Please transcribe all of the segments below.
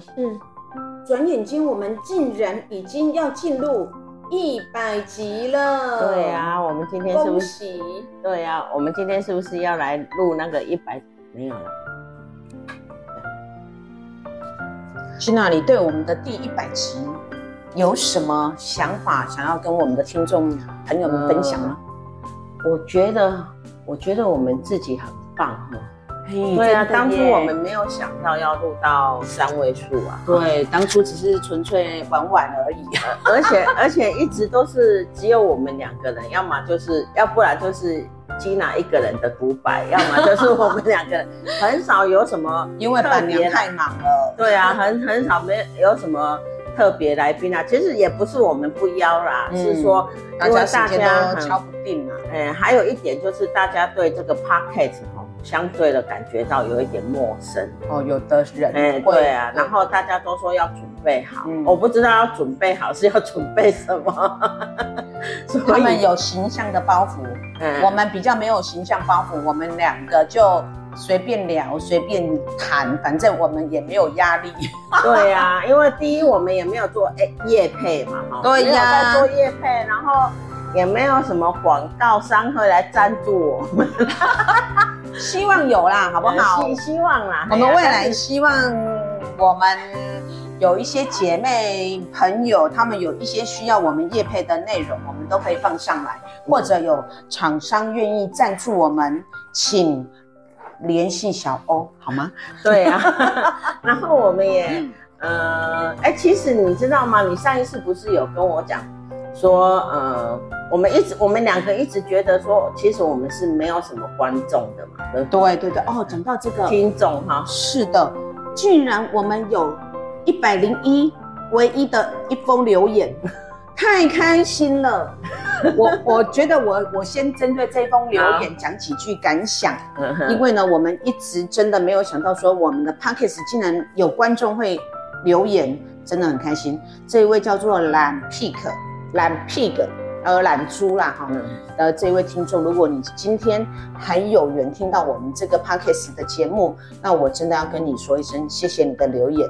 什么事？转眼间我们竟然已经要进入一百集了。对呀，我们今天是不是？对呀，我们今天是不是要来录那个一百？没有了。去那里对我们的第一百集有什么想法，想要跟我们的听众朋友们分享吗？呃，我觉得，我觉得我们自己很棒哈。嘿对啊，当初我们没有想到要录到三位数啊。对，当初只是纯粹玩玩而已。而且而且一直都是只有我们两个人，要么就是，要不然就是 Gina 一个人的独白，要么就是我们两个人，很少有什么，因为板娘太忙了。对啊，很很少没有什么特别来宾啊。其实也不是我们不邀啦，嗯、是说因为大家敲不定啊。哎，还有一点就是大家对这个 Podcast 相对的感觉到有一点陌生。哦，有的人哎，对啊，然后大家都说要准备好，嗯、我不知道要准备好是要准备什么，他们有形象的包袱，嗯、我们比较没有形象包袱，我们两个就随便聊，随便谈，反正我们也没有压力。对呀、啊，因为第一我们也没有做哎业配嘛，哈，对呀、啊，在做业配，然后也没有什么广告商会来赞助我们。希望有啦，好不好？希希望啦，我们未来希望我们有一些姐妹朋友，他们有一些需要我们业配的内容，我们都可以放上来，或者有厂商愿意赞助我们，请联系小欧，好吗？对啊，然后我们也，呃，哎，其实你知道吗？你上一次不是有跟我讲？说呃，我们一直我们两个一直觉得说，其实我们是没有什么观众的嘛。对对对对，哦，讲到这个听众哈，是的，居然我们有一百零一唯一的一封留言，太开心了。我 我觉得我我先针对这封留言讲几句感想，因为呢，我们一直真的没有想到说我们的 Podcast 竟然有观众会留言，真的很开心。这一位叫做蓝 Pick。懒 pig，呃，懒猪啦，哈，呃，这位听众，如果你今天还有缘听到我们这个 podcast 的节目，那我真的要跟你说一声，谢谢你的留言。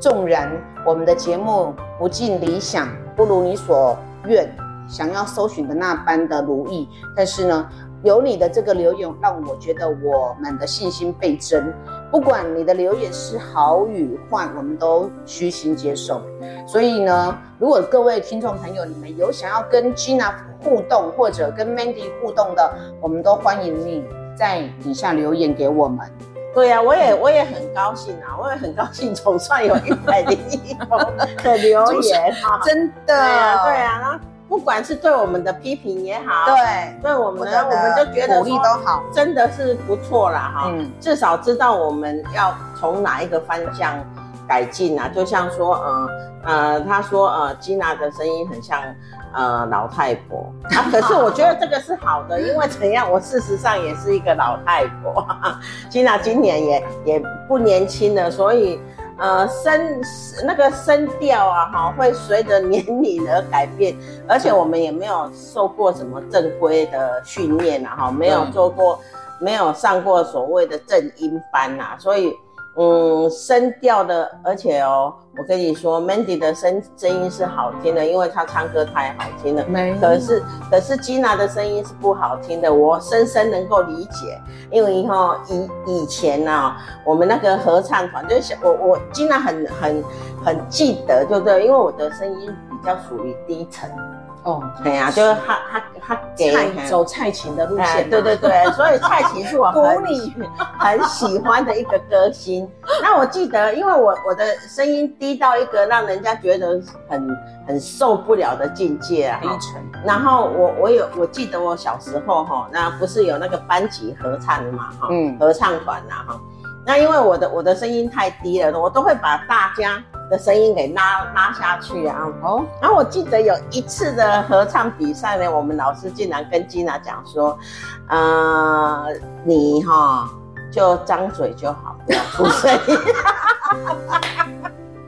纵然我们的节目不尽理想，不如你所愿，想要搜寻的那般的如意，但是呢，有你的这个留言，让我觉得我们的信心倍增。不管你的留言是好与坏，我们都虚心接受。所以呢，如果各位听众朋友，你们有想要跟 Gina 互动或者跟 Mandy 互动的，我们都欢迎你在底下留言给我们。对呀、啊，我也我也很高兴啊，我也很高兴，总算有一百零一封的留言哈，真的，对啊，对啊。不管是对我们的批评也好，对，对我们呢，我们就觉得鼓励都好，真的是不错啦哈。嗯，至少知道我们要从哪一个方向改进啊。就像说，呃呃，他说，呃，Gina 的声音很像呃老太婆啊。可是我觉得这个是好的，因为怎样，我事实上也是一个老太婆，Gina 今年也也不年轻了，所以。呃，声那个声调啊，哈，会随着年龄而改变，而且我们也没有受过什么正规的训练啊，哈，没有做过，没有上过所谓的正音班啊，所以。嗯，声调的，而且哦，我跟你说，Mandy 的声声音是好听的，因为她唱歌太好听了。没，可是可是 Gina 的声音是不好听的，我深深能够理解，因为以后以以前呢、啊，我们那个合唱团就是我我 Gina 很很很记得，就对，因为我的声音比较属于低沉。哦，对呀，就是他他他给走蔡琴的路线，对对对，所以蔡琴是我很 很喜欢的一个歌星。那我记得，因为我我的声音低到一个让人家觉得很很受不了的境界啊，低沉。然后我我有我记得我小时候哈，那不是有那个班级合唱嘛哈，嗯，合唱团呐哈。那因为我的我的声音太低了，我都会把大家的声音给拉拉下去啊。哦，然后我记得有一次的合唱比赛呢，我们老师竟然跟金娜讲说，呃，你哈就张嘴就好，不要出声音。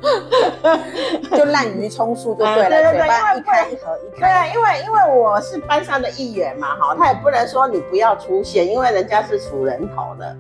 就滥竽充数就对了，对对对，因为一开一合一开，对啊，因为因为我是班上的一员嘛，哈，他也不能说你不要出现，因为人家是数人头的，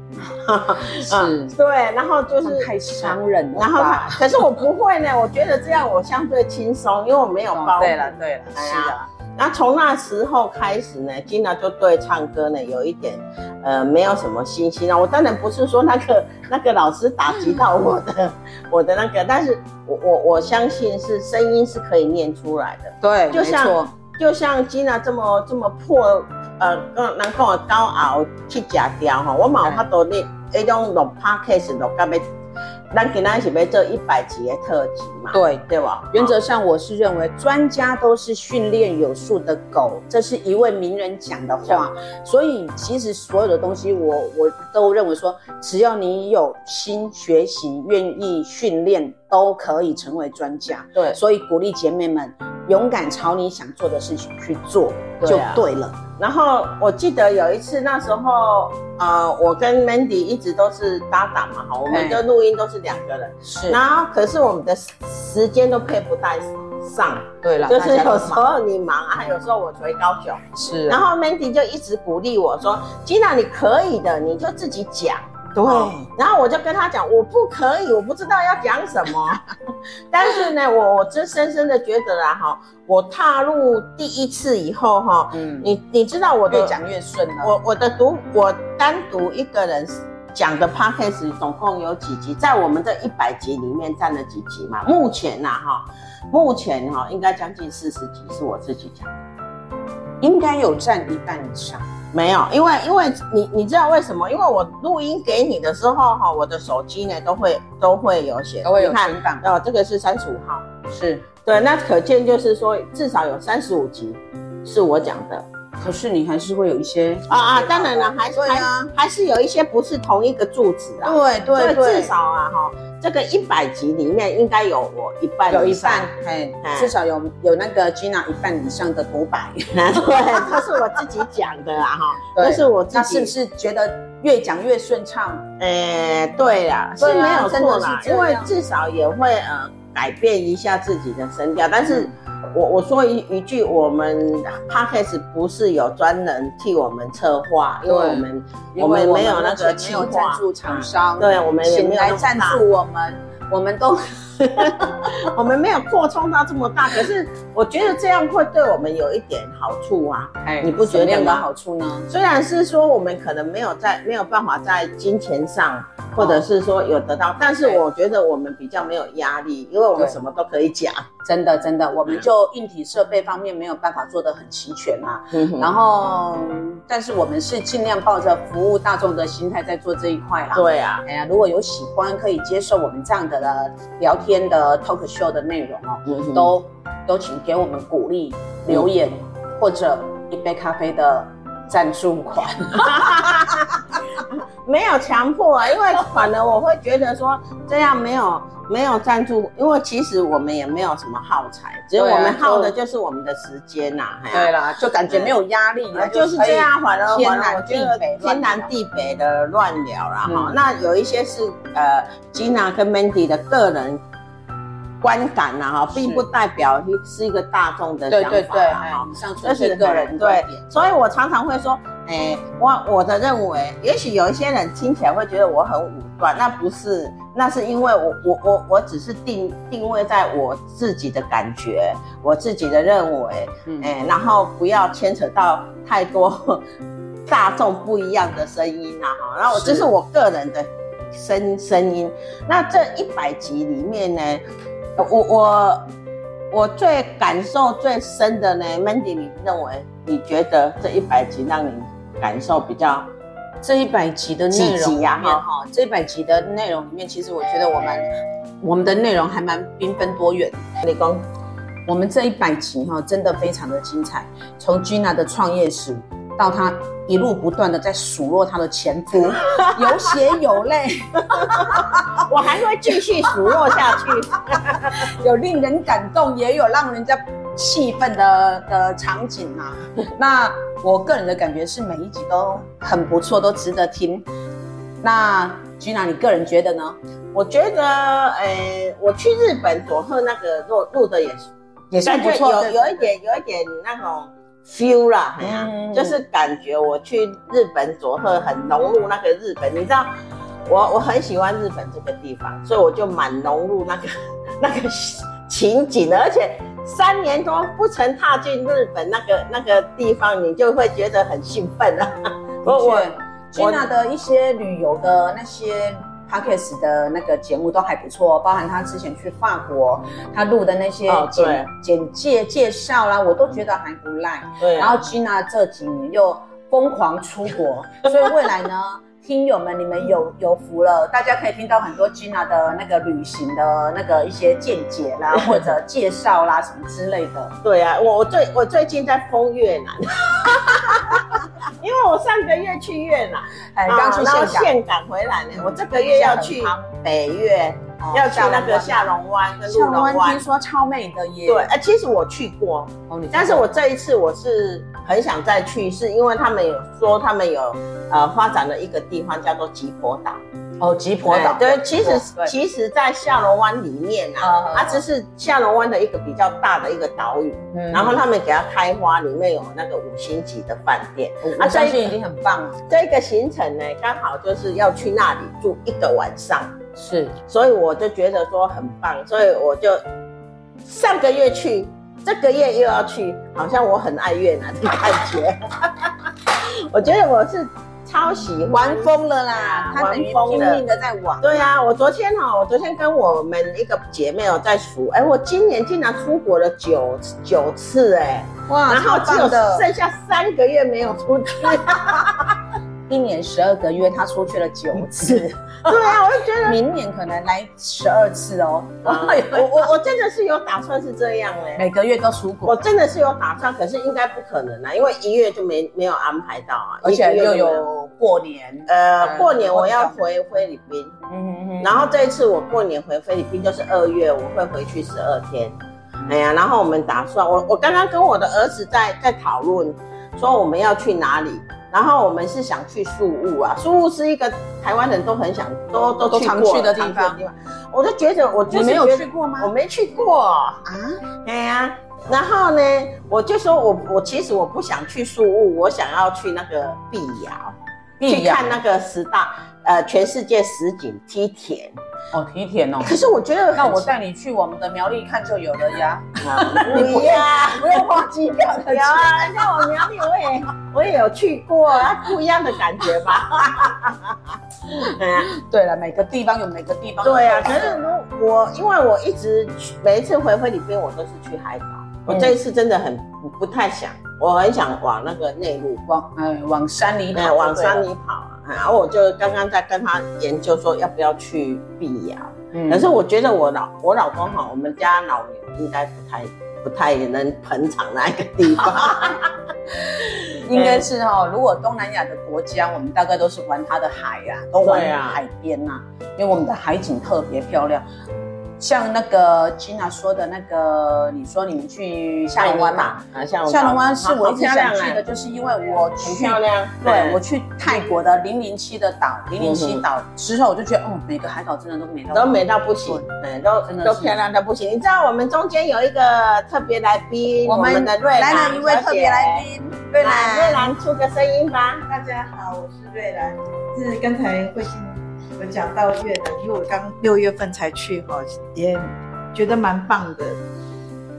是，对，然后就是太伤人了，然后他，可是我不会呢，我觉得这样我相对轻松，因为我没有包。对了对了，是啊。那从那时候开始呢，Gina 就对唱歌呢有一点，呃，没有什么信心啊。我当然不是说那个 那个老师打击到我的，我的那个，但是我我我相信是声音是可以念出来的。对，就像就像 Gina 这么这么破，呃，能够高傲去假调哈，我冇法度念一种录 podcast 录到要。那给那一起背这一百集的特辑嘛？对对吧？原则上我是认为专家都是训练有素的狗，这是一位名人讲的话。所以其实所有的东西我，我我都认为说，只要你有心学习，愿意训练，都可以成为专家。对，所以鼓励姐妹们勇敢朝你想做的事情去做，就对了。然后我记得有一次，那时候，呃，我跟 Mandy 一直都是搭档嘛，哈，我们的录音都是两个人，是。然后可是我们的时间都配不太上，对了，就是有时候你忙啊，有时候我回高雄，是。然后 Mandy 就一直鼓励我说：“Gina，你可以的，你就自己讲。”对，然后我就跟他讲，我不可以，我不知道要讲什么。但是呢，我我真深深的觉得啦，哈，我踏入第一次以后，哈，嗯，你你知道我的越讲越顺了。我我的独我单独一个人讲的 podcast 总共有几集，在我们这一百集里面占了几集嘛？目前呐，哈，目前哈，应该将近四十集是我自己讲的，应该有占一半以上。没有，因为因为你你知道为什么？因为我录音给你的时候哈，我的手机呢都会都会有写，都会有存档哦。这个是三十五号，是对，那可见就是说至少有三十五集是我讲的。可是你还是会有一些啊啊，当然了，还是还还是有一些不是同一个柱子啊。对对对，至少啊哈。这个一百集里面应该有我一半，有一半，嘿，至少有有那个 Gina 一半以上的独白，对，这是我自己讲的啊，哈，这是我自己，那是不是觉得越讲越顺畅？诶，对啦，是没有错啦，因为至少也会呃改变一下自己的声调，但是。我我说一一句，我们 Podcast 不是有专人替我们策划，因为我们我们没有那个没有赞助厂商，对，我们请来赞助我们，我们都 我们没有扩充到这么大，可是我觉得这样会对我们有一点好处啊，哎，你不觉得吗？好处呢？虽然是说我们可能没有在没有办法在金钱上。或者是说有得到，但是我觉得我们比较没有压力，因为我们什么都可以讲。真的，真的，我们就硬体设备方面没有办法做得很齐全啊。然后，但是我们是尽量抱着服务大众的心态在做这一块啦。对啊，哎呀，如果有喜欢可以接受我们这样的聊天的 talk show 的内容哦，都都请给我们鼓励留言或者一杯咖啡的。赞助款，没有强迫啊，因为反而我会觉得说这样没有没有赞助，因为其实我们也没有什么耗材，只有我们耗的就是我们的时间呐。对啦，就感觉没有压力，就是这样，反而天南地北，天南地北的乱聊啦哈。那有一些是呃，Gina 跟 Mandy 的个人。观感呐，哈，并不代表是一个大众的想法，对对对，这是个人对，所以我常常会说，哎，我我的认为，也许有一些人听起来会觉得我很武断，那不是，那是因为我我我我只是定定位在我自己的感觉，我自己的认为，哎，然后不要牵扯到太多 大众不一样的声音呐，哈，然后这是我个人的声声音，那这一百集里面呢？我我我最感受最深的呢，Mandy，你认为你觉得这一百集让你感受比较？这一百集的内容呀，哈哈，这一百集的内容里面，其实我觉得我们我们的内容还蛮缤纷多元。李工，我们这一百集哈，真的非常的精彩，从 Gina 的创业史到她一路不断的在数落她的前夫，有血有泪，我还会继续数落下去，有令人感动，也有让人家。气愤的的场景啊，那我个人的感觉是每一集都很不错，都值得听。那 Gina，你个人觉得呢？我觉得，诶，我去日本佐贺那个录录的也是也算不错，有有一点有一点那种 feel 啦，嗯，就是感觉我去日本佐贺很融入那个日本。你知道，我我很喜欢日本这个地方，所以我就蛮融入那个 那个情景的，而且。三年多不曾踏进日本那个那个地方，你就会觉得很兴奋啊！我我 Gina 的一些旅游的那些 Podcast 的那个节目都还不错，包含他之前去法国，他录的那些简、哦、简介介绍啦，我都觉得还不赖。对、啊，然后 Gina 这几年又疯狂出国，所以未来呢？听友们，你们有有福了，大家可以听到很多 Gina 的那个旅行的那个一些见解啦，或者介绍啦什么之类的。对啊，我我最我最近在封越南，因为我上个月去越南，哎，刚去岘港回来呢。我这个月要去北越，要去那个下龙湾跟鹿龙湾，听说超美的耶。对，哎，其实我去过，但是我这一次我是。很想再去，是因为他们有说他们有呃发展了一个地方叫做吉婆岛哦，吉婆岛对，其实其实，在下龙湾里面啊，它只是下龙湾的一个比较大的一个岛屿，嗯，然后他们给它开花，里面有那个五星级的饭店，我相信已经很棒了。这个行程呢，刚好就是要去那里住一个晚上，是，所以我就觉得说很棒，所以我就上个月去。这个月又要去，好像我很爱越南的感觉。我觉得我是超喜欢玩疯了啦，他等于拼命的在玩。对啊，我昨天哈，我昨天跟我们一个姐妹有在数，哎，我今年竟然出国了九九次，哎，哇，然后只有剩下三个月没有出去。一年十二个月，他出去了九次。对啊，我就觉得明年可能来十二次哦。我我 我真的是有打算是这样哎，每个月都出国。我真的是有打算，可是应该不可能啊，因为一月就没没有安排到啊，而且又有过年。呃，过年我要回菲律宾，嗯嗯，然后这一次我过年回菲律宾就是二月，我会回去十二天。哎呀，然后我们打算，我我刚刚跟我的儿子在在讨论，说我们要去哪里。然后我们是想去宿务啊，宿务是一个台湾人都很想都都去常去的地方。我就觉得我就是没有去过吗？我没去过啊。对呀、啊。然后呢，我就说我我其实我不想去宿务，我想要去那个碧瑶，去看那个十大呃全世界十景梯田。哦，梯田哦。可是我觉得，那我带你去我们的苗栗看就有了呀。不呀，不用花机票的。有啊，像我苗栗我也我也有去过，不一样的感觉吧。对了，每个地方有每个地方。对啊，可是我因为我一直每一次回菲律宾，我都是去海岛。我这一次真的很不太想，我很想往那个内陆，往哎往山里跑，往山里跑。然后我就刚刚在跟他研究说要不要去碧瑶，嗯，可是我觉得我老我老公哈，我们家老牛应该不太不太能捧场那个地方，应该是哈，如果东南亚的国家，我们大概都是玩它的海呀，都玩海边呐，因为我们的海景特别漂亮。像那个 Gina 说的那个，你说你们去下龙湾嘛？啊，下龙湾。是我一直想去的，就是因为我去，漂亮。对，我去泰国的零零七的岛，零零七岛之后，我就觉得，哦，每个海岛真的都美到都美到不行，对，都都漂亮到不行。你知道我们中间有一个特别来宾，我们的瑞兰，来了一位特别来宾，瑞兰，瑞兰出个声音吧。大家好，我是瑞兰，是刚才慧心。我讲到越南，因为我刚六月份才去哈，也觉得蛮棒的。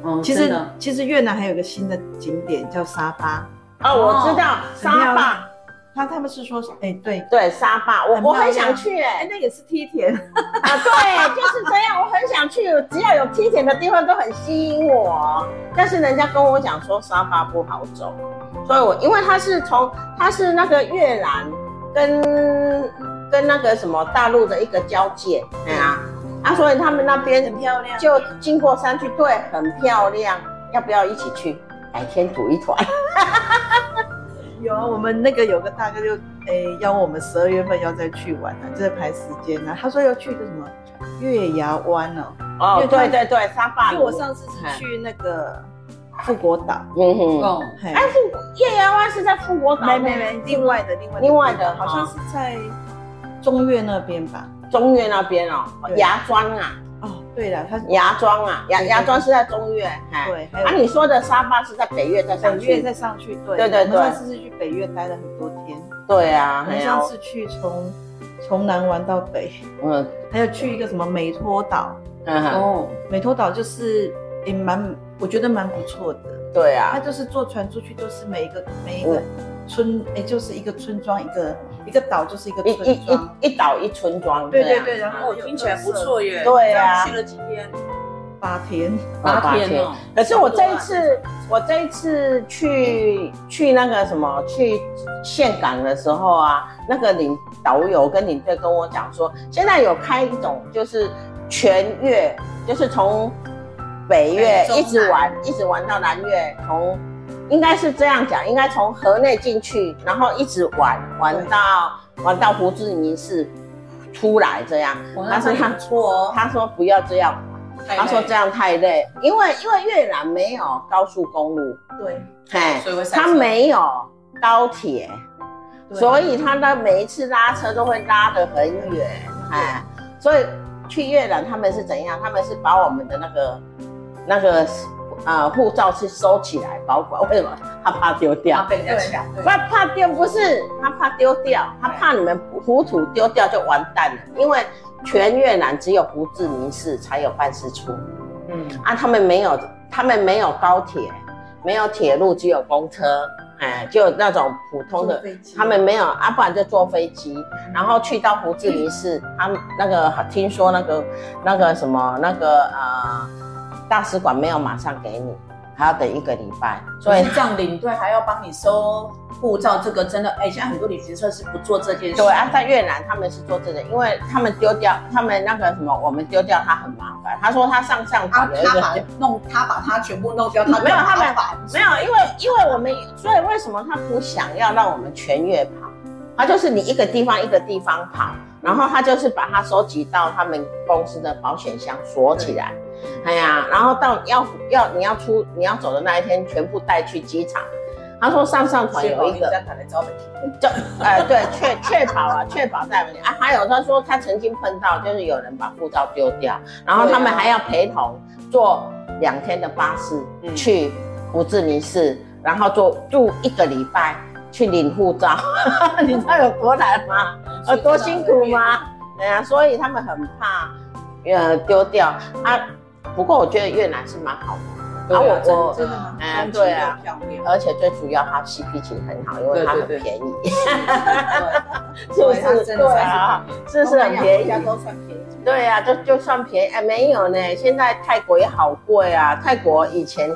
嗯，其实其实越南还有个新的景点叫沙巴。哦，我知道沙巴，他他们是说，哎，对。对，沙巴，我我很想去，哎，那也是梯田。啊，对，就是这样，我很想去，只要有梯田的地方都很吸引我。但是人家跟我讲说沙巴不好走，所以我因为他是从他是那个越南跟跟那个什么大陆的一个交界，对啊，啊，所以他们那边很漂亮，就经过山区，对，很漂亮，要不要一起去？改天组一团。有啊，我们那个有个大哥就诶、欸、邀我们十二月份要再去玩呢、啊，就在排时间呢、啊。他说要去个什么月牙湾哦。哦，对对对，沙巴。因为我上次是去那个富国岛。嗯哼。哦。哎，富月牙湾是在富国岛？没没没，另外的另外的另外的，好像是在中越那边吧？中越那边哦，芽庄啊。哦，对了，它芽庄啊，芽芽庄是在中越，对。啊，你说的沙巴是在北越再上去，北越再上去，对。对对对。上次是去北越待了很多天。对啊，我上次去从从南玩到北，嗯，还有去一个什么美托岛，嗯哦，美托岛就是也蛮，我觉得蛮不错的。对啊，它就是坐船出去都是每一个每一个村，哎，就是一个村庄一个。一个岛就是一个村庄，一一一岛一村庄。对对对，然后听起来不错耶。对啊，去了几天？八天，八天。可是我这一次，我这一次去去那个什么，去岘港的时候啊，那个领导游跟领队跟我讲说，现在有开一种就是全月，就是从北越一直玩，一直玩到南越，从。应该是这样讲，应该从河内进去，然后一直玩玩到玩到胡志明市出来这样。他说他说不要这样，他说这样太累，因为因为越南没有高速公路，对，哎，他没有高铁，所以他的每一次拉车都会拉得很远，哎，所以去越南他们是怎样？他们是把我们的那个那个。啊，护照是收起来保管，为什么？他怕丢掉，他被人家抢。不怕丢，不是他怕丢掉，他怕你们糊涂丢掉就完蛋了。因为全越南只有胡志明市才有办事处，嗯啊，他们没有，他们没有高铁，没有铁路，只有公车，哎，就那种普通的，他们没有，啊，不然就坐飞机，然后去到胡志明市，他们那个听说那个那个什么那个啊。呃大使馆没有马上给你，还要等一个礼拜，所以这样领队还要帮你收护照，这个真的，哎、欸，现在很多旅行社是不做这件事。对啊，在越南他们是做这个，因为他们丢掉，他们那个什么，我们丢掉他很麻烦。他说他上上他他把弄，他把他全部弄掉，他没有他们没有，因为因为我们，所以为什么他不想要让我们全月跑？他就是你一个地方一个地方跑，然后他就是把它收集到他们公司的保险箱锁起来。哎呀，然后到要要你要出你要走的那一天，全部带去机场。他说上上团有一个，就呃对，确确保啊，确保带回去啊。还有他说他曾经碰到，就是有人把护照丢掉，然后他们还要陪同坐两天的巴士去胡志明市，然后坐住一个礼拜去领护照。你知道有多难吗？有多辛苦吗？对呀，所以他们很怕呃丢掉啊。不过我觉得越南是蛮好的，啊，我我真的很？嗯，对啊，而且最主要它 CP 值很好，因为它很便宜，是不是？对啊，是不是很便宜？都算便宜。对啊，就就算便宜，哎，没有呢，现在泰国也好贵啊，泰国以前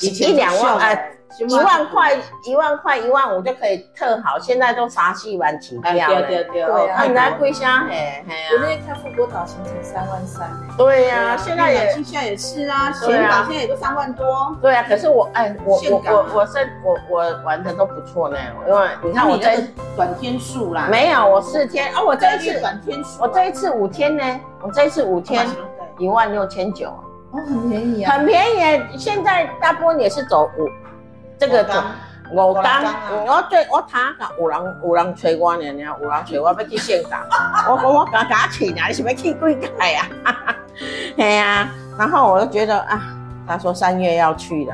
一两万哎。一万块，一万块，一万五就可以特好，现在都啥戏玩起跳了。对对对，对啊，你在贵虾嘿，嘿啊。我那天看富国岛行程三万三。对呀，现在也现在也是啊，香港现在也都三万多。对啊，可是我哎，我我我我是我我玩的都不错呢，因为你看我这短天数啦。没有，我四天哦，我这一次短天数，我这一次五天呢，我这一次五天一万六千九。哦，很便宜啊。很便宜，现在大部分也是走五。这个就我刚我最我他讲有人有人催我呢，有人催我要去岘港，我我我敢敢去呢，你是要去几届呀？对呀，然后我就觉得啊，他说三月要去的，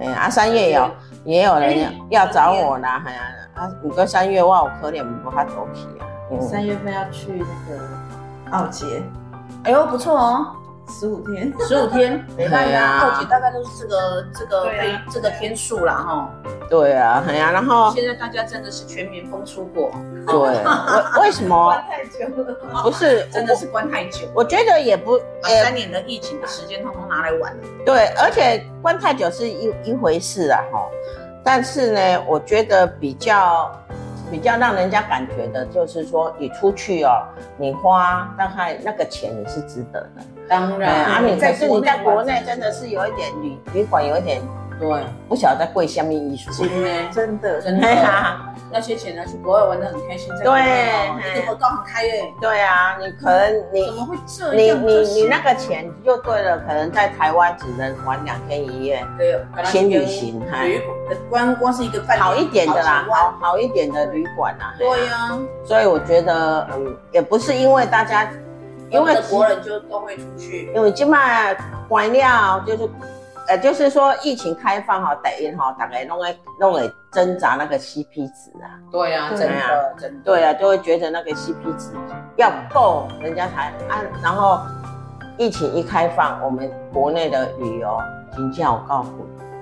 哎呀，啊三月有也有人要找我啦，哎呀，啊五个三月哇我有可怜不怕走起啊，三月份要去那个奥捷，哎呦不错哦，十五天，十五天，对呀，二姐大概都是这个这个对这个天数了哈。对啊，很呀，然后现在大家真的是全民疯出国，对，为 为什么？关太久了，不是，真的是关太久。我觉得也不，把三年的疫情的时间通通拿来玩了。对，而且关太久是一一回事啊哈，但是呢，我觉得比较。比较让人家感觉的就是说，你出去哦，你花大概那个钱你是值得的。当然，啊，你可是你在国内真的是有一点旅旅馆有一点对，不晓得在贵下面艺术。真的真的。那些钱呢？去国外玩的很开心，在国内哦，你的荷包很开耶。对啊，你可能你怎么会这样？你你你那个钱就对了，可能在台湾只能玩两天一夜，对，轻旅行哈。旅馆光光是一个好一点的啦，好好一点的旅馆啊。对呀，所以我觉得嗯，也不是因为大家，因为国人就都会出去，因为今麦玩料就是。呃，就是说疫情开放哈，等于哈，大概弄个弄个挣扎那个 CP 值啊。对呀，真的真的。对啊，就会觉得那个 CP 值要够，人家才啊。然后疫情一开放，我们国内的旅游经济好高，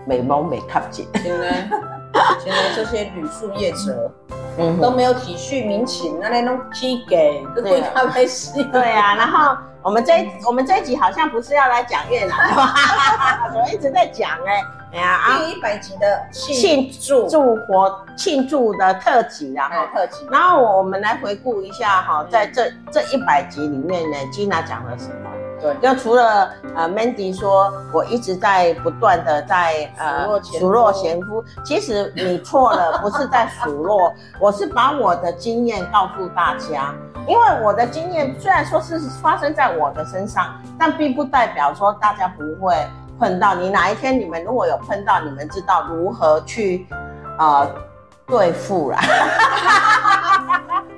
美梦美卡姐。现在 现在这些旅宿业者，嗯，都没有体恤民情，那那种批给都对他们是。对啊，然后。我们这一我们这一集好像不是要来讲越南的吧？怎么一直在讲哎？哎呀啊！第一百集的庆祝祝活庆祝的特辑啊，哈特辑。然后我们来回顾一下哈，在这这一百集里面呢，Gina 讲了什么？对，就除了呃，Mandy 说我一直在不断的在呃数落前夫，其实你错了，不是在数落，我是把我的经验告诉大家。因为我的经验虽然说是发生在我的身上，但并不代表说大家不会碰到。你哪一天你们如果有碰到，你们知道如何去啊、呃、对付啦。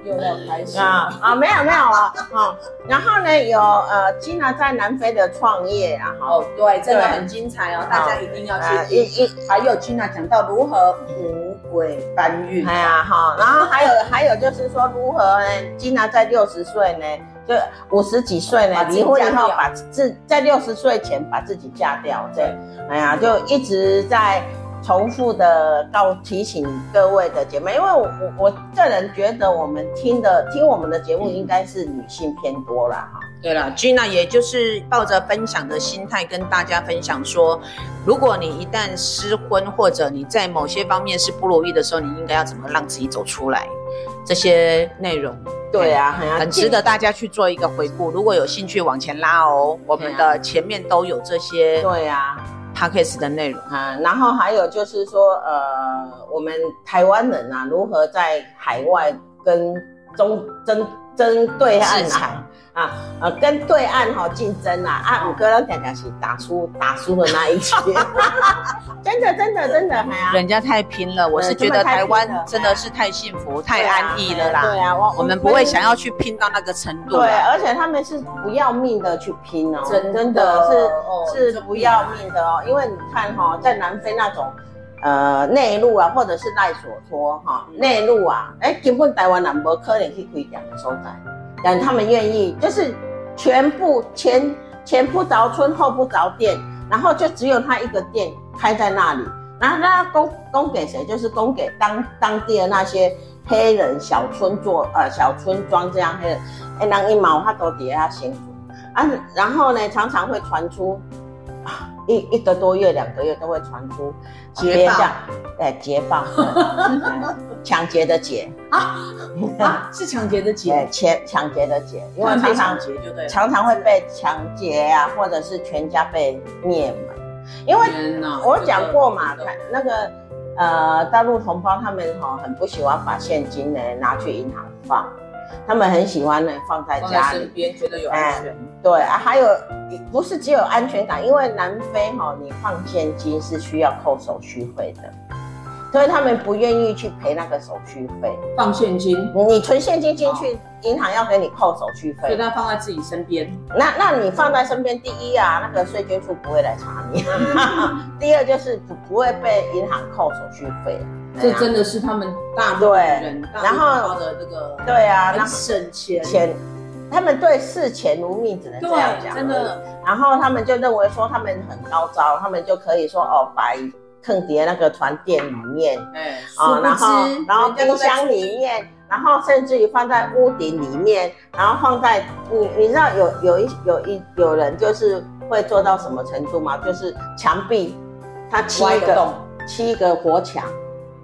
又要开始啊啊没有没有啊啊，然后呢有呃 Gina 在南非的创业啊，哦对，真的很精彩哦，大家一定要去一一。还有 Gina 讲到如何五鬼搬运，哎呀哈，然后还有 还有就是说如何呢？Gina 在六十岁呢，就五十几岁呢离婚以后把自在六十岁前把自己嫁掉，对，哎呀就一直在。重复的告提醒各位的姐妹，因为我我我个人觉得我们听的听我们的节目应该是女性偏多啦。哈、嗯。对了，Gina 也就是抱着分享的心态跟大家分享说，如果你一旦失婚或者你在某些方面是不如意的时候，你应该要怎么让自己走出来？这些内容，对啊，很值得大家去做一个回顾。如果有兴趣往前拉哦，我们的前面都有这些。对啊。Podcast 的内容啊，然后还有就是说，呃，我们台湾人啊，如何在海外跟中针针对岸啊，啊，呃，跟对岸哈竞争啊，啊，五哥讲讲是打输打输的那一群，真的真的真的，哎呀，人家太拼了，我是觉得台湾真的是太幸福太安逸了啦，对啊，我们不会想要去拼到那个程度，对，而且他们是不要命的去拼哦，真的是是不要命的哦，因为你看哈，在南非那种。呃，内陆啊，或者是赖索托哈，内陆啊，哎，根本台湾人无可能去开店的所在，但他们愿意，就是全部前前不着村后不着店，然后就只有他一个店开在那里，然后他供供给谁？就是供给当当地的那些黑人小村做呃小村庄这样黑人，哎，那一毛他都底下辛苦啊，然后呢，常常会传出。一一个多月、两个月都会传出捷报，哎，捷报，抢劫的劫啊，是抢劫的劫，抢抢劫的劫，因为常常常常会被抢劫啊，或者是全家被灭门。因为我讲过嘛，那个呃大陆同胞他们哈很不喜欢把现金呢拿去银行放。他们很喜欢呢，放在家里边，觉得有安全。对啊，还有不是只有安全感，因为南非哈，你放现金是需要扣手续费的，所以他们不愿意去赔那个手续费。放现金，你存现金进去，银行要给你扣手续费，所以他放在自己身边。那那你放在身边，第一啊，那个税捐处不会来查你；第二就是不不会被银行扣手续费。这真的是他们大陆人，然后的这个对啊，很省钱，钱他们对视钱如命，只能这样讲。真的。然后他们就认为说他们很高招，他们就可以说哦，把坑爹那个床垫里面，哎，啊，然后然后冰箱里面，然后甚至于放在屋顶里面，然后放在你你知道有有一有一有人就是会做到什么程度吗？就是墙壁，他七个洞，七个活墙。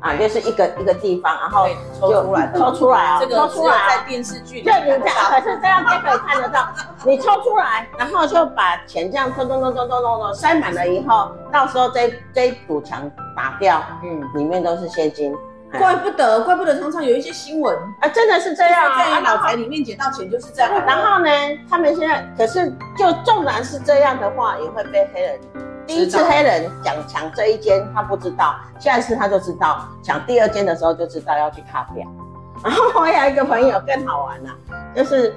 啊，就是一个一个地方，然后抽出来，抽出来啊，抽出来，在电视剧里就你这样，可是这样就可以看得到。你抽出来，然后就把钱这样咚咚咚咚咚咚咚塞满了以后，到时候这这一堵墙打掉，嗯，里面都是现金。怪不得，怪不得常常有一些新闻啊，真的是这样啊，在脑宅里面捡到钱就是这样。然后呢，他们现在可是就纵然是这样的话，也会被黑人。第一次黑人讲抢这一间，他不知道，下一次他就知道，抢第二间的时候就知道要去卡掉。然后我有一个朋友更好玩了，就是，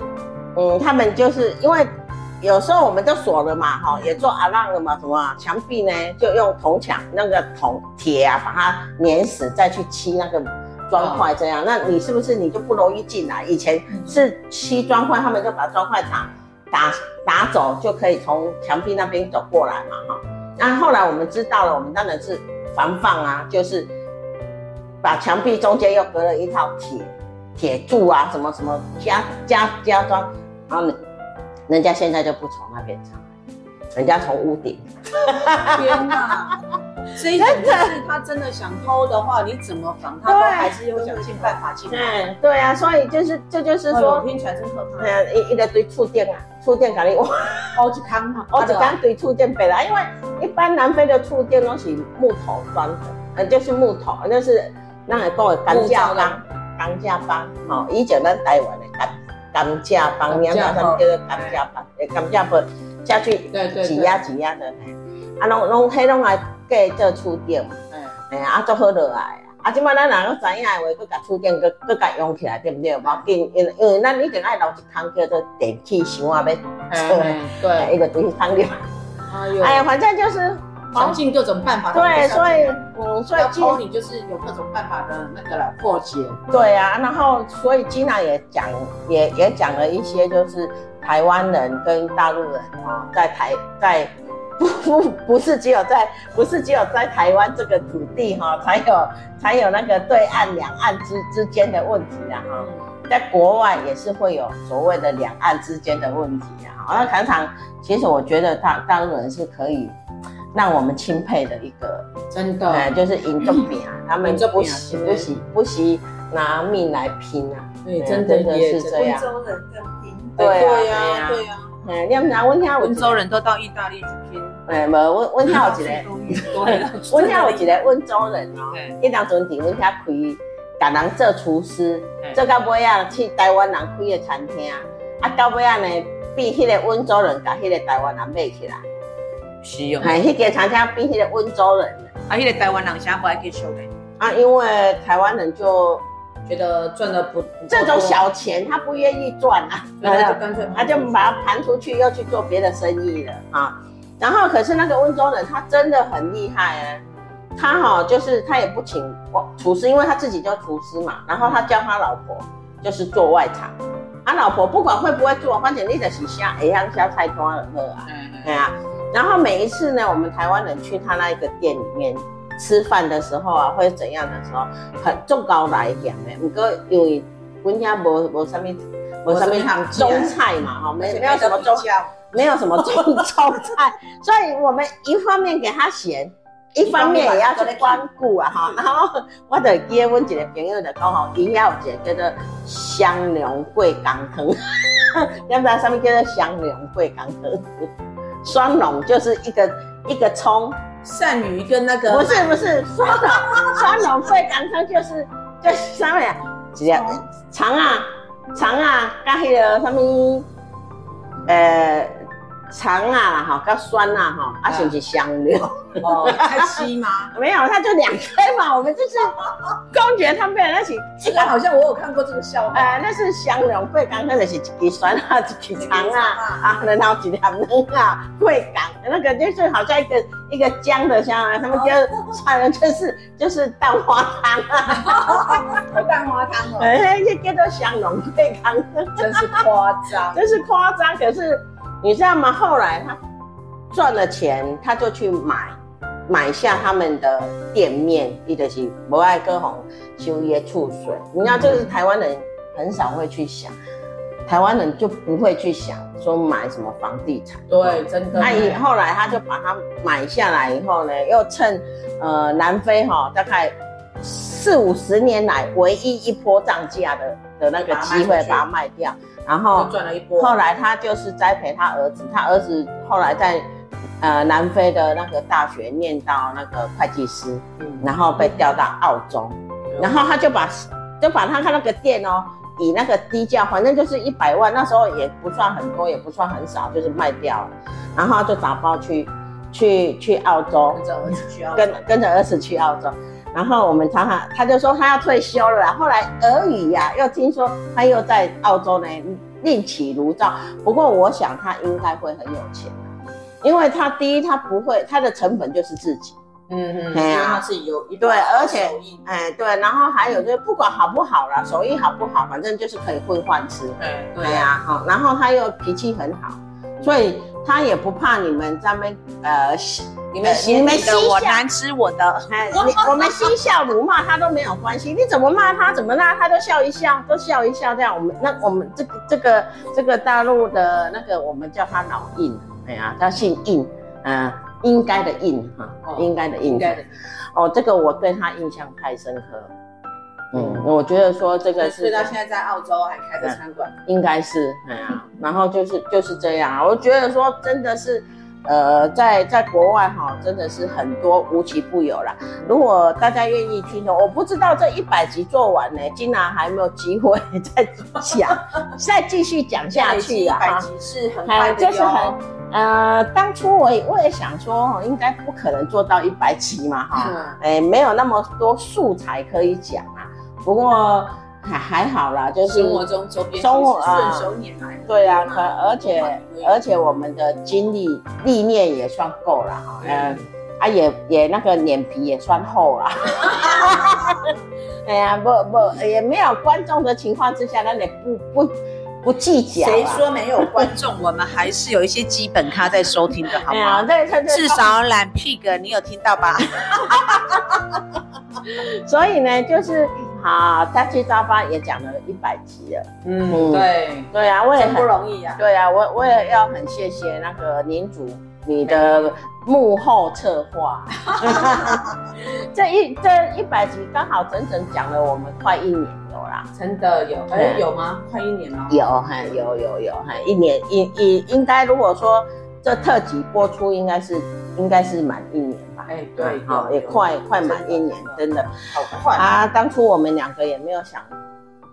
嗯，他们就是因为有时候我们都锁了嘛，哈，也做阿浪了嘛，什么墙壁呢，就用铜墙那个铜铁啊，把它碾死，再去漆那个砖块，这样，那你是不是你就不容易进来？以前是漆砖块，他们就把砖块打打打走，就可以从墙壁那边走过来嘛，哈。那后来我们知道了，我们当然是防范啊，就是把墙壁中间又隔了一套铁铁柱啊，什么什么加加加装，然后人家现在就不从那边上来，人家从屋顶。天哪！所以真的是他真的想偷的话，你怎么防他都还是有想尽办法进来。嗯，对啊，所以就是这就是说，听起来真可怕。一一个堆触电啊，触电赶紧哇，我就扛它，我就扛堆触电背来，因为一般南非的触电都是木头装的，呃，就是木头，那是那个讲的钢架帮，钢架帮，好，以前咱台湾的钢钢架帮，名叫什么叫做钢架帮，诶，钢架帮下去挤压挤压的，啊，拢拢迄拢来。做触电嘛，嗯，哎呀，啊，做好落来啊，啊，即摆咱若个知影的话，搁甲触电，搁搁甲用起来，对毋对？无要紧，因因为咱一定爱留一桶叫做电器箱啊，要对，一个东西汤里。哎呀，反正就是想尽各种办法。对，所以，嗯，所以偷你就是有各种办法的那个来破解。对啊，然后所以 Gina 也讲，也也讲了一些，就是台湾人跟大陆人啊，在台在。不不不是只有在不是只有在台湾这个土地哈，才有才有那个对岸两岸之之间的问题啊哈，在国外也是会有所谓的两岸之间的问题啊。那常常其实我觉得大大陆人是可以让我们钦佩的一个，真的，就是银重比啊，他们不惜不惜不惜拿命来拼啊，对，真的是这样。温州人更拼，对呀对呀。哎，你们讲，温天温州人都到意大利去拼。哎，无温温天有一个，温天有一个温州人哦。伊当阵伫温天开，甲人做厨师，做到尾啊去台湾人开的餐厅，啊到尾啊呢，比迄个温州人甲迄个台湾人买起来。是哦。哎，迄个餐厅比迄个温州人。啊，迄个台湾人啥不爱去收的？啊，因为台湾人就。觉得赚的不这种小钱，他不愿意赚啊，那就 干脆他就把它盘出去，又去做别的生意了啊。然后可是那个温州人，他真的很厉害哎，他哈就是他也不请厨师，因为他自己叫厨师嘛。然后他教他老婆就是做外场，他老婆不管会不会做，反正你的是虾一样下菜多了啊。对啊。然后每一次呢，我们台湾人去他那一个店里面。吃饭的时候啊，或者怎样的时候，很重高来讲的。不过因为温家无无什么无什么中菜嘛，哈，没没有什么中，没有什么中中菜，所以我们一方面给他咸，一方面也要去关顾啊，哈。然后我就记得阮一个朋友就讲吼，伊遐有一个叫做香浓桂港汤，你知道什么叫做香浓桂港汤？双龙就是一个一个葱。鳝鱼跟那个不是不是双龙双龙桂港汤就是就是啥呀？直接肠啊肠啊，加迄个什么呃长啊哈，较酸啊哈，啊甚至香料。哦，太稀吗？没有，它就两颗嘛。我们就是 公爵他们那是，这个好像我有看过这个笑话。哎，那是香料桂刚，那个是一支酸啊，一支长啊，啊，然后一条嫩啊，桂刚，那个就是好像一个一个姜的香啊，他们就传的就是就是蛋花汤啊，蛋花汤哦，哎，叫做香料桂刚，真是夸张，真是夸张。可是你知道吗？后来他赚了钱，他就去买。买下他们的店面，伊就是无爱歌红收一些厝税。你知道，这是台湾人很少会去想，台湾人就不会去想说买什么房地产。对，真的。那以后来他就把它买下来以后呢，又趁呃南非哈大概四五十年来唯一一波涨价的的那个机会把它卖掉，然后赚了一波。后来他就是栽培他儿子，他儿子后来在。呃，南非的那个大学念到那个会计师，嗯，然后被调到澳洲，嗯、然后他就把就把他他那个店哦，以那个低价，反正就是一百万，那时候也不算很多，也不算很少，就是卖掉了，然后就打包去去去澳洲，跟着儿子去澳洲，跟跟着儿子去澳洲，然后我们常常他就说他要退休了，后来俄语呀、啊，又听说他又在澳洲呢另起炉灶，不过我想他应该会很有钱。因为他第一，他不会，他的成本就是自己，嗯嗯，对啊，他自己有一对，而且，哎，对，然后还有就是不管好不好啦，手艺好不好，反正就是可以混饭吃，对对呀，好，然后他又脾气很好，所以他也不怕你们在那边呃，你们你们的我难吃我的，哎，我们嬉笑怒骂他都没有关系，你怎么骂他，怎么骂他都笑一笑，都笑一笑这样，我们那我们这个这个这个大陆的那个我们叫他老印。哎呀，他姓印，嗯、呃，应该的印哈，哦、应该的印，应该的。哦，这个我对他印象太深刻了。嗯，嗯我觉得说这个是，所以他现在在澳洲还开着餐馆，应该是，哎呀，然后就是就是这样。我觉得说真的是，呃，在在国外哈，真的是很多无奇不有啦。如果大家愿意听的，我不知道这一百集做完呢，竟然还没有机会再讲，再继续讲下去啊。一百集是很快的就是很。呃，当初我也我也想说，应该不可能做到一百集嘛，哈、嗯，哎、欸，没有那么多素材可以讲啊。不过还还好啦，就是生活中周边生活顺手拈来、呃。对啊，可而且而且我们的经历历练也算够了哈，嗯，啊也也那个脸皮也算厚了。哎呀，不不也没有观众的情况之下，那你不不。不计较，谁说没有观众？我们还是有一些基本咖在收听的，好吗？对，对，至少懒 pig，你有听到吧？所以呢，就是好，大气沙发也讲了一百集了。嗯，对，对啊，我也很不容易啊。对啊，我我也要很谢谢那个领主，你的幕后策划。这一这一百集刚好整整讲了我们快一年。有啦，真的有，哎，有吗？快一年了。有，哈，有有有，哈，一年应应应该，如果说这特辑播出，应该是应该是满一年吧？哎，对，好，也快快满一年，真的。好快。啊！当初我们两个也没有想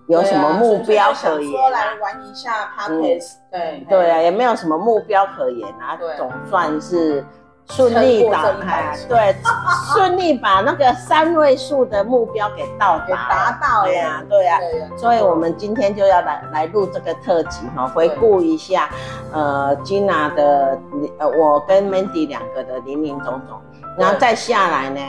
有什么目标可言，说来玩一下 Podcast，对对啊，也没有什么目标可言啊，总算是。顺利打开，对，顺利把那个三位数的目标给到达，达到呀，对呀，所以我们今天就要来来录这个特辑哈，回顾一下，呃，Gina 的，呃，我跟 Mandy 两个的林林总总，然后再下来呢，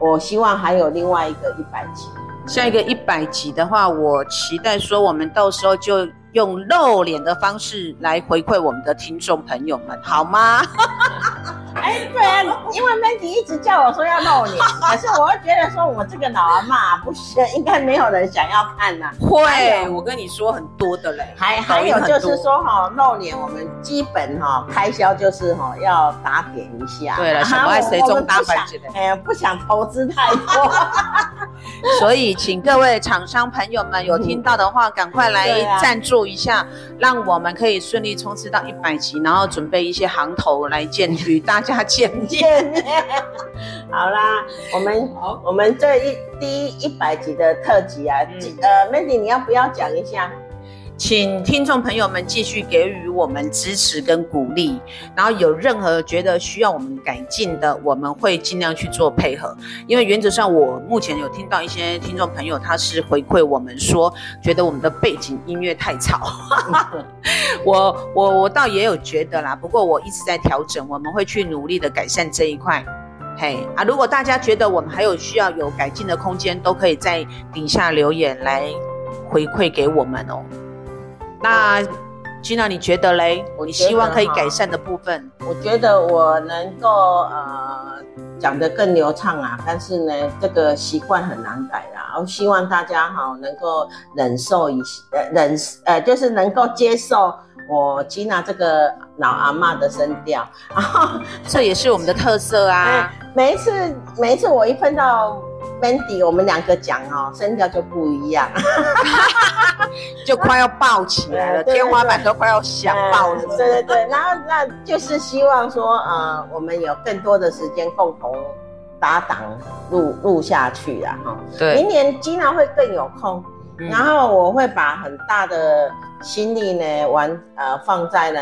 我希望还有另外一个一百集，下一个一百集的话，我期待说我们到时候就用露脸的方式来回馈我们的听众朋友们，好吗？哎，对啊，因为 Mandy 一直叫我说要露脸，可是我又觉得说我这个老阿嬷不行，应该没有人想要看呐。会，我跟你说很多的嘞。还还有就是说哈，露脸我们基本哈开销就是哈要打点一下。对了，想爱谁中打本子的。哎呀，不想投资太多。所以请各位厂商朋友们有听到的话，赶快来赞助一下，让我们可以顺利冲刺到一百集，然后准备一些行头来见与 大家见面。好啦，我们我们这一第一一百集的特辑啊，呃，Mandy 你要不要讲一下？请听众朋友们继续给予我们支持跟鼓励，然后有任何觉得需要我们改进的，我们会尽量去做配合。因为原则上，我目前有听到一些听众朋友，他是回馈我们说，觉得我们的背景音乐太吵。我我我倒也有觉得啦，不过我一直在调整，我们会去努力的改善这一块。嘿啊，如果大家觉得我们还有需要有改进的空间，都可以在底下留言来回馈给我们哦。那 Gina，你觉得嘞？你希望可以改善的部分？我觉得我能够呃讲得更流畅啊，但是呢，这个习惯很难改啦。我希望大家哈能够忍受一些，呃忍呃就是能够接受我 Gina 这个老阿妈的声调，然后这也是我们的特色啊。每一次每一次我一碰到。Mandy，我们两个讲哦，声调就不一样，就快要爆起来了，天花板都快要响爆了。对对对，然后那就是希望说，呃，我们有更多的时间共同搭档录录下去啊，哈。对，明年 Gina 会更有空。然后我会把很大的心力呢，玩呃放在了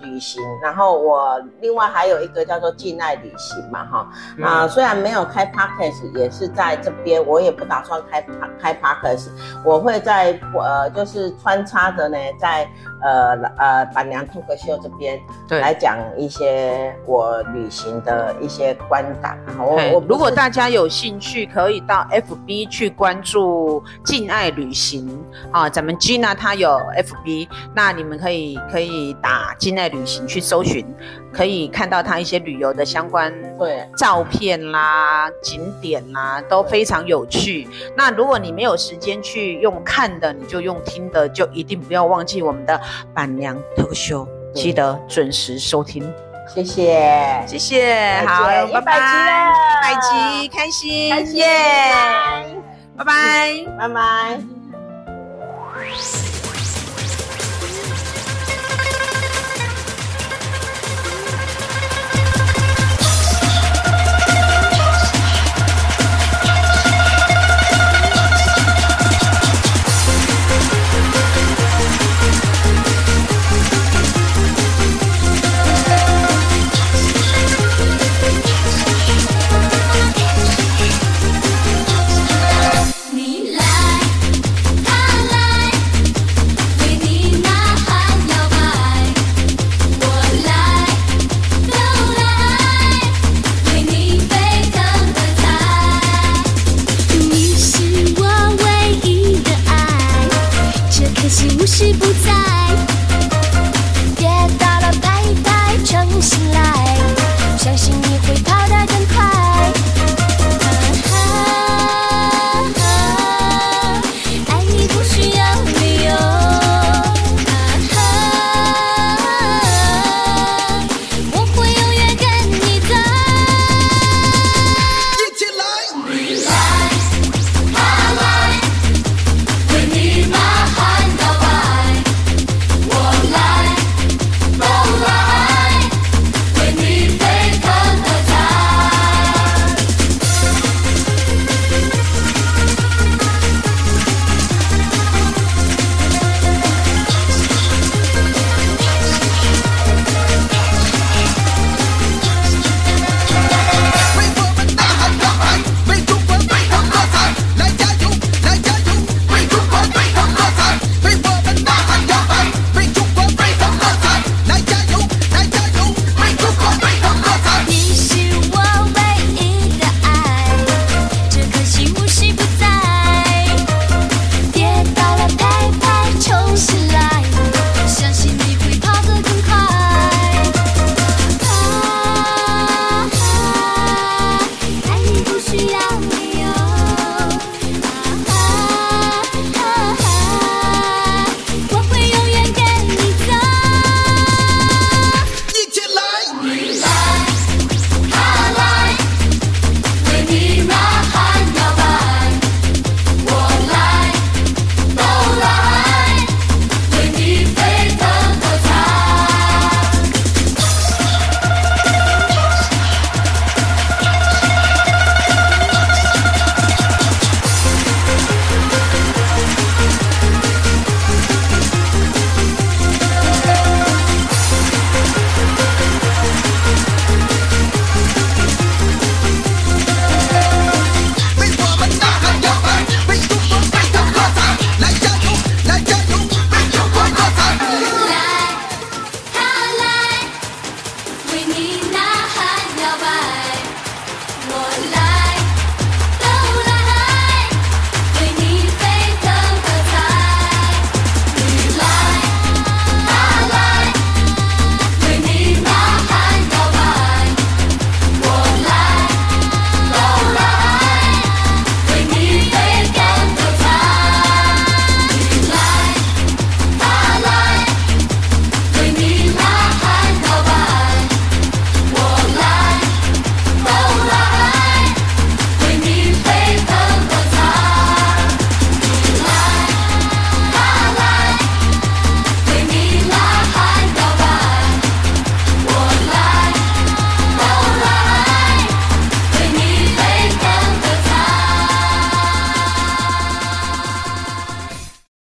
旅行。然后我另外还有一个叫做静爱旅行嘛，哈啊、呃，虽然没有开 Podcast，也是在这边，我也不打算开开 Podcast，我会在呃就是穿插着呢，在呃呃板娘脱口秀这边来讲一些我旅行的一些观感。我我如果大家有兴趣，可以到 FB 去关注静爱旅行。行啊，咱们 Gina 她有 FB，那你们可以可以打“境内旅行”去搜寻，可以看到他一些旅游的相关对照片啦、景点啦，都非常有趣。那如果你没有时间去用看的，你就用听的，就一定不要忘记我们的板娘 Talk Show，记得准时收听。谢谢，谢谢，好，拜拜，百集开心，开心，拜拜，拜拜。是